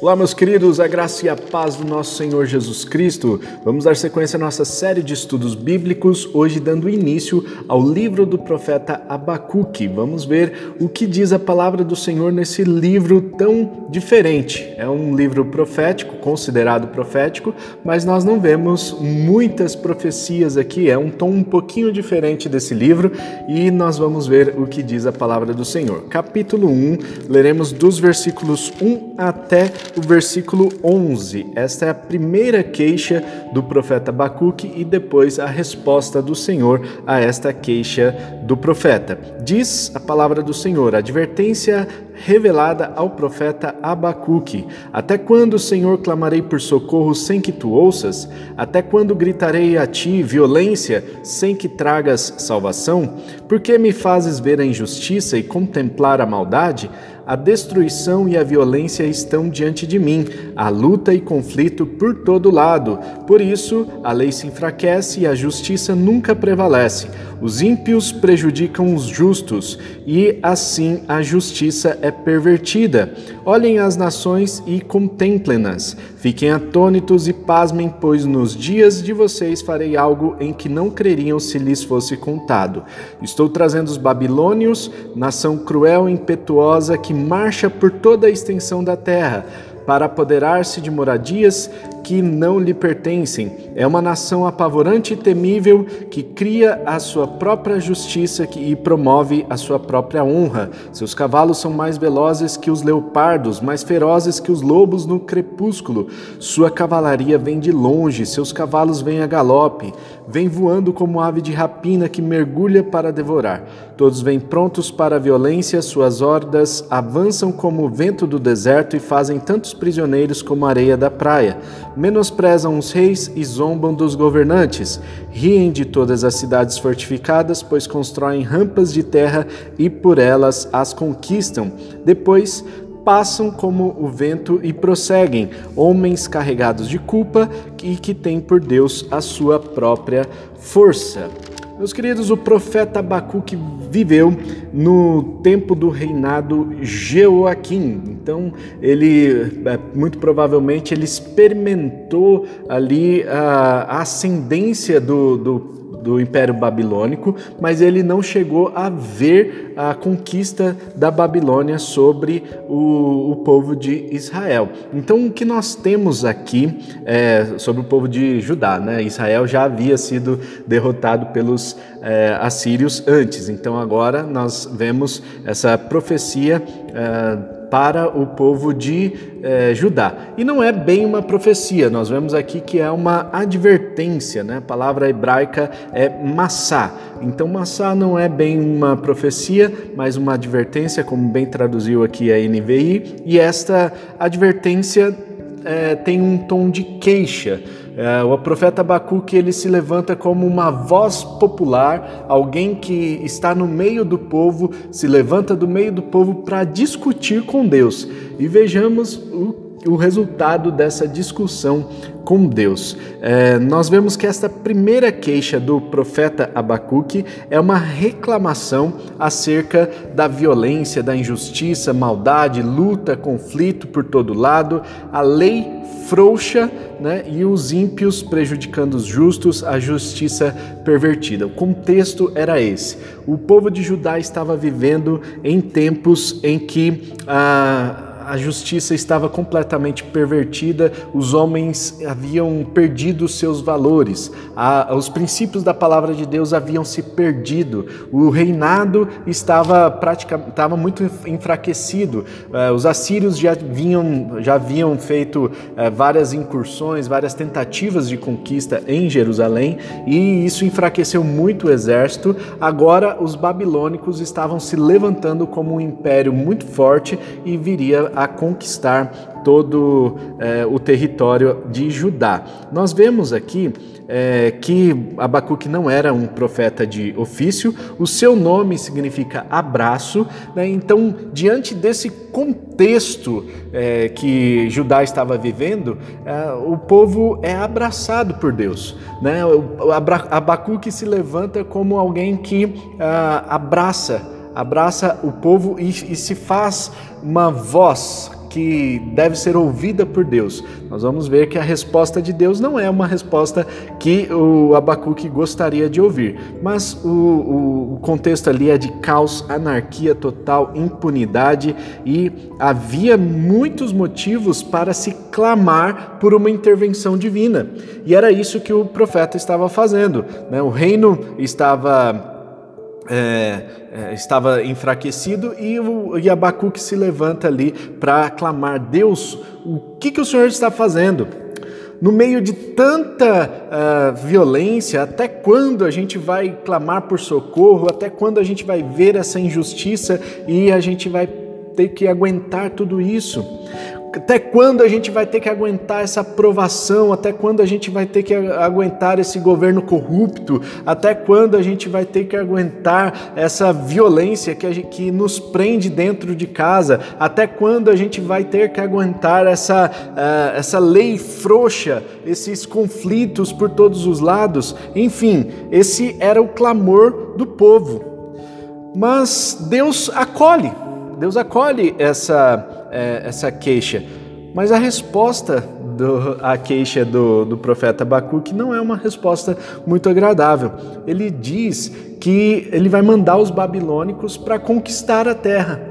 Olá, meus queridos, a graça e a paz do nosso Senhor Jesus Cristo. Vamos dar sequência à nossa série de estudos bíblicos, hoje dando início ao livro do profeta Abacuque. Vamos ver o que diz a palavra do Senhor nesse livro tão diferente. É um livro profético, considerado profético, mas nós não vemos muitas profecias aqui. É um tom um pouquinho diferente desse livro e nós vamos ver o que diz a palavra do Senhor. Capítulo 1, leremos dos versículos 1 até o versículo 11. Esta é a primeira queixa do profeta Abacuque e depois a resposta do Senhor a esta queixa do profeta. Diz a palavra do Senhor: advertência revelada ao profeta Abacuque. Até quando, Senhor, clamarei por socorro sem que tu ouças? Até quando gritarei a ti violência sem que tragas salvação? Por que me fazes ver a injustiça e contemplar a maldade? A destruição e a violência estão diante de mim, a luta e conflito por todo lado. Por isso, a lei se enfraquece e a justiça nunca prevalece. Os ímpios prejudicam os justos, e assim a justiça é pervertida. Olhem as nações e contemplem-nas. Fiquem atônitos e pasmem, pois nos dias de vocês farei algo em que não creriam se lhes fosse contado. Estou trazendo os babilônios, nação cruel e impetuosa que marcha por toda a extensão da terra para apoderar-se de moradias que não lhe pertencem. É uma nação apavorante e temível que cria a sua própria justiça e promove a sua própria honra. Seus cavalos são mais velozes que os leopardos, mais ferozes que os lobos no crepúsculo. Sua cavalaria vem de longe, seus cavalos vêm a galope, vem voando como ave de rapina que mergulha para devorar. Todos vêm prontos para a violência, suas hordas avançam como o vento do deserto e fazem tantos prisioneiros como a areia da praia. Menosprezam os reis e zombam dos governantes. Riem de todas as cidades fortificadas, pois constroem rampas de terra e por elas as conquistam. Depois passam como o vento e prosseguem, homens carregados de culpa e que têm por Deus a sua própria força. Meus queridos, o profeta Abacuque viveu no tempo do reinado Jeoaquim. Então, ele é, muito provavelmente ele experimentou ali a, ascendência do, do do Império Babilônico, mas ele não chegou a ver a conquista da Babilônia sobre o, o povo de Israel. Então, o que nós temos aqui é, sobre o povo de Judá, né? Israel já havia sido derrotado pelos é, assírios antes, então agora nós vemos essa profecia. É, para o povo de eh, Judá. E não é bem uma profecia, nós vemos aqui que é uma advertência, né? a palavra hebraica é massá. Então, massá não é bem uma profecia, mas uma advertência, como bem traduziu aqui a NVI, e esta advertência eh, tem um tom de queixa. É, o profeta Abacuque ele se levanta como uma voz popular, alguém que está no meio do povo, se levanta do meio do povo para discutir com Deus. E vejamos o o resultado dessa discussão com Deus. É, nós vemos que esta primeira queixa do profeta Abacuque é uma reclamação acerca da violência, da injustiça, maldade, luta, conflito por todo lado, a lei frouxa né, e os ímpios prejudicando os justos, a justiça pervertida. O contexto era esse. O povo de Judá estava vivendo em tempos em que a a justiça estava completamente pervertida, os homens haviam perdido seus valores, a, os princípios da palavra de Deus haviam se perdido, o reinado estava praticamente estava muito enfraquecido, uh, os assírios já, vinham, já haviam feito uh, várias incursões, várias tentativas de conquista em Jerusalém e isso enfraqueceu muito o exército. Agora os babilônicos estavam se levantando como um império muito forte e viria a conquistar todo é, o território de Judá. Nós vemos aqui é, que Abacuque não era um profeta de ofício, o seu nome significa abraço, né? então, diante desse contexto é, que Judá estava vivendo, é, o povo é abraçado por Deus. Né? Abacuque se levanta como alguém que ah, abraça abraça o povo e, e se faz uma voz que deve ser ouvida por Deus, nós vamos ver que a resposta de Deus não é uma resposta que o Abacuque gostaria de ouvir, mas o, o, o contexto ali é de caos, anarquia total, impunidade e havia muitos motivos para se clamar por uma intervenção divina. E era isso que o profeta estava fazendo. Né? O reino estava é, é, estava enfraquecido e o Abacuque se levanta ali para clamar: Deus, o que, que o Senhor está fazendo? No meio de tanta uh, violência, até quando a gente vai clamar por socorro? Até quando a gente vai ver essa injustiça e a gente vai ter que aguentar tudo isso? Até quando a gente vai ter que aguentar essa aprovação? Até quando a gente vai ter que aguentar esse governo corrupto? Até quando a gente vai ter que aguentar essa violência que, gente, que nos prende dentro de casa? Até quando a gente vai ter que aguentar essa, uh, essa lei frouxa, esses conflitos por todos os lados? Enfim, esse era o clamor do povo. Mas Deus acolhe, Deus acolhe essa é, essa queixa. Mas a resposta do, à queixa do, do profeta Abacuque não é uma resposta muito agradável. Ele diz que ele vai mandar os babilônicos para conquistar a terra.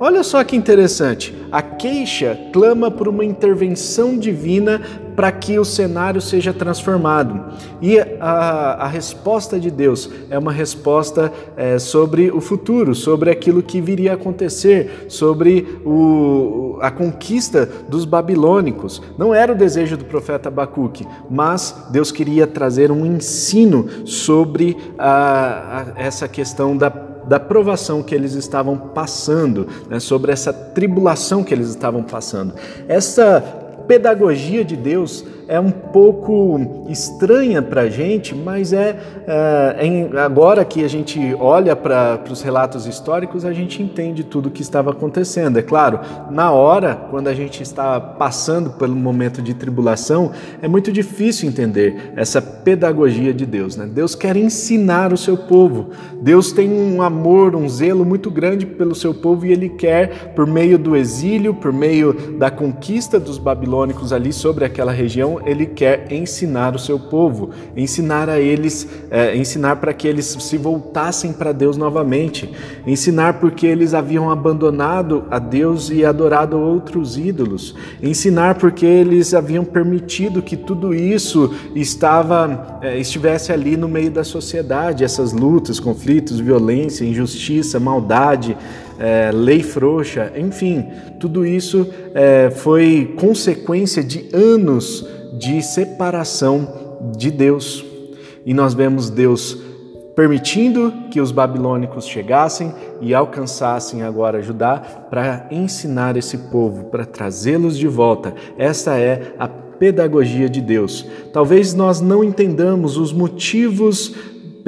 Olha só que interessante. A queixa clama por uma intervenção divina para que o cenário seja transformado. E a, a resposta de Deus é uma resposta é, sobre o futuro, sobre aquilo que viria a acontecer, sobre o, a conquista dos babilônicos. Não era o desejo do profeta Abacuque, mas Deus queria trazer um ensino sobre a, a, essa questão da da provação que eles estavam passando, né, sobre essa tribulação que eles estavam passando. Essa pedagogia de Deus é um pouco estranha para a gente, mas é, é, agora que a gente olha para os relatos históricos, a gente entende tudo o que estava acontecendo. É claro, na hora, quando a gente está passando pelo momento de tribulação, é muito difícil entender essa pedagogia de Deus. Né? Deus quer ensinar o seu povo. Deus tem um amor, um zelo muito grande pelo seu povo e ele quer, por meio do exílio, por meio da conquista dos babilônicos ali sobre aquela região, ele quer ensinar o seu povo, ensinar a eles, é, ensinar para que eles se voltassem para Deus novamente, ensinar porque eles haviam abandonado a Deus e adorado outros ídolos, ensinar porque eles haviam permitido que tudo isso estava, é, estivesse ali no meio da sociedade, essas lutas, conflitos, violência, injustiça, maldade. É, lei frouxa, enfim, tudo isso é, foi consequência de anos de separação de Deus. E nós vemos Deus permitindo que os babilônicos chegassem e alcançassem agora Judá para ensinar esse povo, para trazê-los de volta. Essa é a pedagogia de Deus. Talvez nós não entendamos os motivos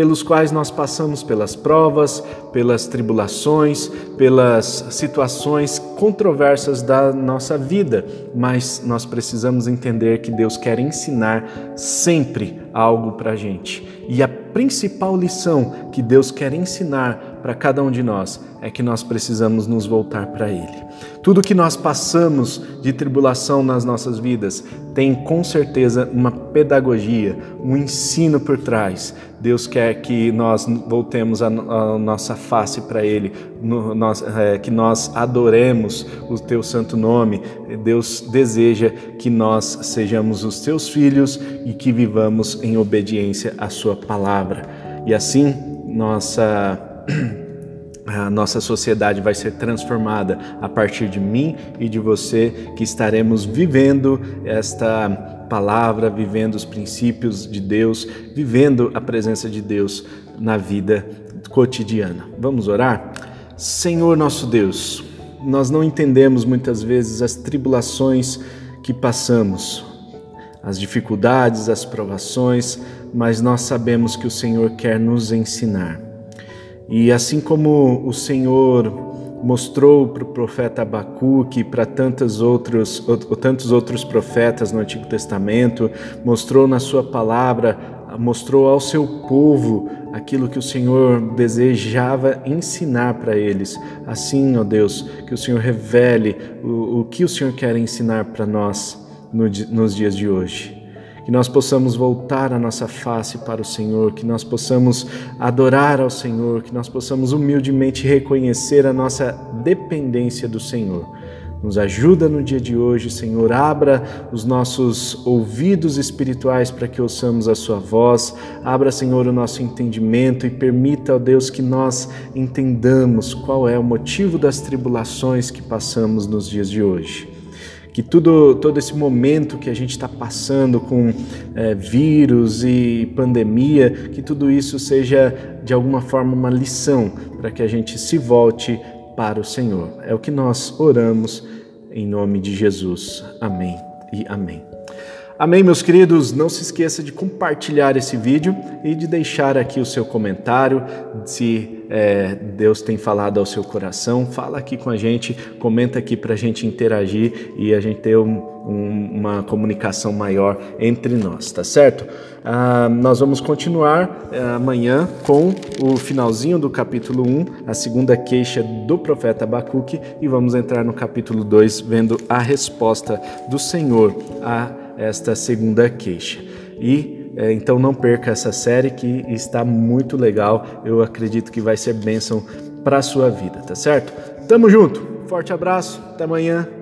pelos quais nós passamos pelas provas, pelas tribulações, pelas situações controversas da nossa vida, mas nós precisamos entender que Deus quer ensinar sempre algo para a gente. E a principal lição que Deus quer ensinar para cada um de nós é que nós precisamos nos voltar para Ele. Tudo que nós passamos de tribulação nas nossas vidas tem com certeza uma pedagogia, um ensino por trás. Deus quer que nós voltemos a, a nossa face para Ele, no, nós, é, que nós adoremos o Teu santo nome. Deus deseja que nós sejamos os Teus filhos e que vivamos em obediência à Sua palavra. E assim, nossa a nossa sociedade vai ser transformada a partir de mim e de você, que estaremos vivendo esta palavra, vivendo os princípios de Deus, vivendo a presença de Deus na vida cotidiana. Vamos orar? Senhor nosso Deus, nós não entendemos muitas vezes as tribulações que passamos, as dificuldades, as provações, mas nós sabemos que o Senhor quer nos ensinar. E assim como o Senhor mostrou para o profeta Abacuque para tantos outros, tantos outros profetas no Antigo Testamento, mostrou na sua palavra mostrou ao seu povo aquilo que o Senhor desejava ensinar para eles. Assim, ó Deus, que o Senhor revele o, o que o Senhor quer ensinar para nós no, nos dias de hoje. Que nós possamos voltar a nossa face para o Senhor, que nós possamos adorar ao Senhor, que nós possamos humildemente reconhecer a nossa dependência do Senhor nos ajuda no dia de hoje, Senhor. Abra os nossos ouvidos espirituais para que ouçamos a Sua voz. Abra, Senhor, o nosso entendimento e permita, ó Deus, que nós entendamos qual é o motivo das tribulações que passamos nos dias de hoje. Que tudo, todo esse momento que a gente está passando com é, vírus e pandemia, que tudo isso seja de alguma forma uma lição para que a gente se volte para o Senhor. É o que nós oramos em nome de Jesus. Amém e amém. Amém, meus queridos. Não se esqueça de compartilhar esse vídeo e de deixar aqui o seu comentário. Se é, Deus tem falado ao seu coração, fala aqui com a gente, comenta aqui para a gente interagir e a gente ter um, um, uma comunicação maior entre nós, tá certo? Ah, nós vamos continuar eh, amanhã com o finalzinho do capítulo 1, a segunda queixa do profeta Abacuque, e vamos entrar no capítulo 2, vendo a resposta do Senhor a esta segunda queixa. E eh, então não perca essa série que está muito legal. Eu acredito que vai ser bênção para a sua vida, tá certo? Tamo junto. Forte abraço. Até amanhã.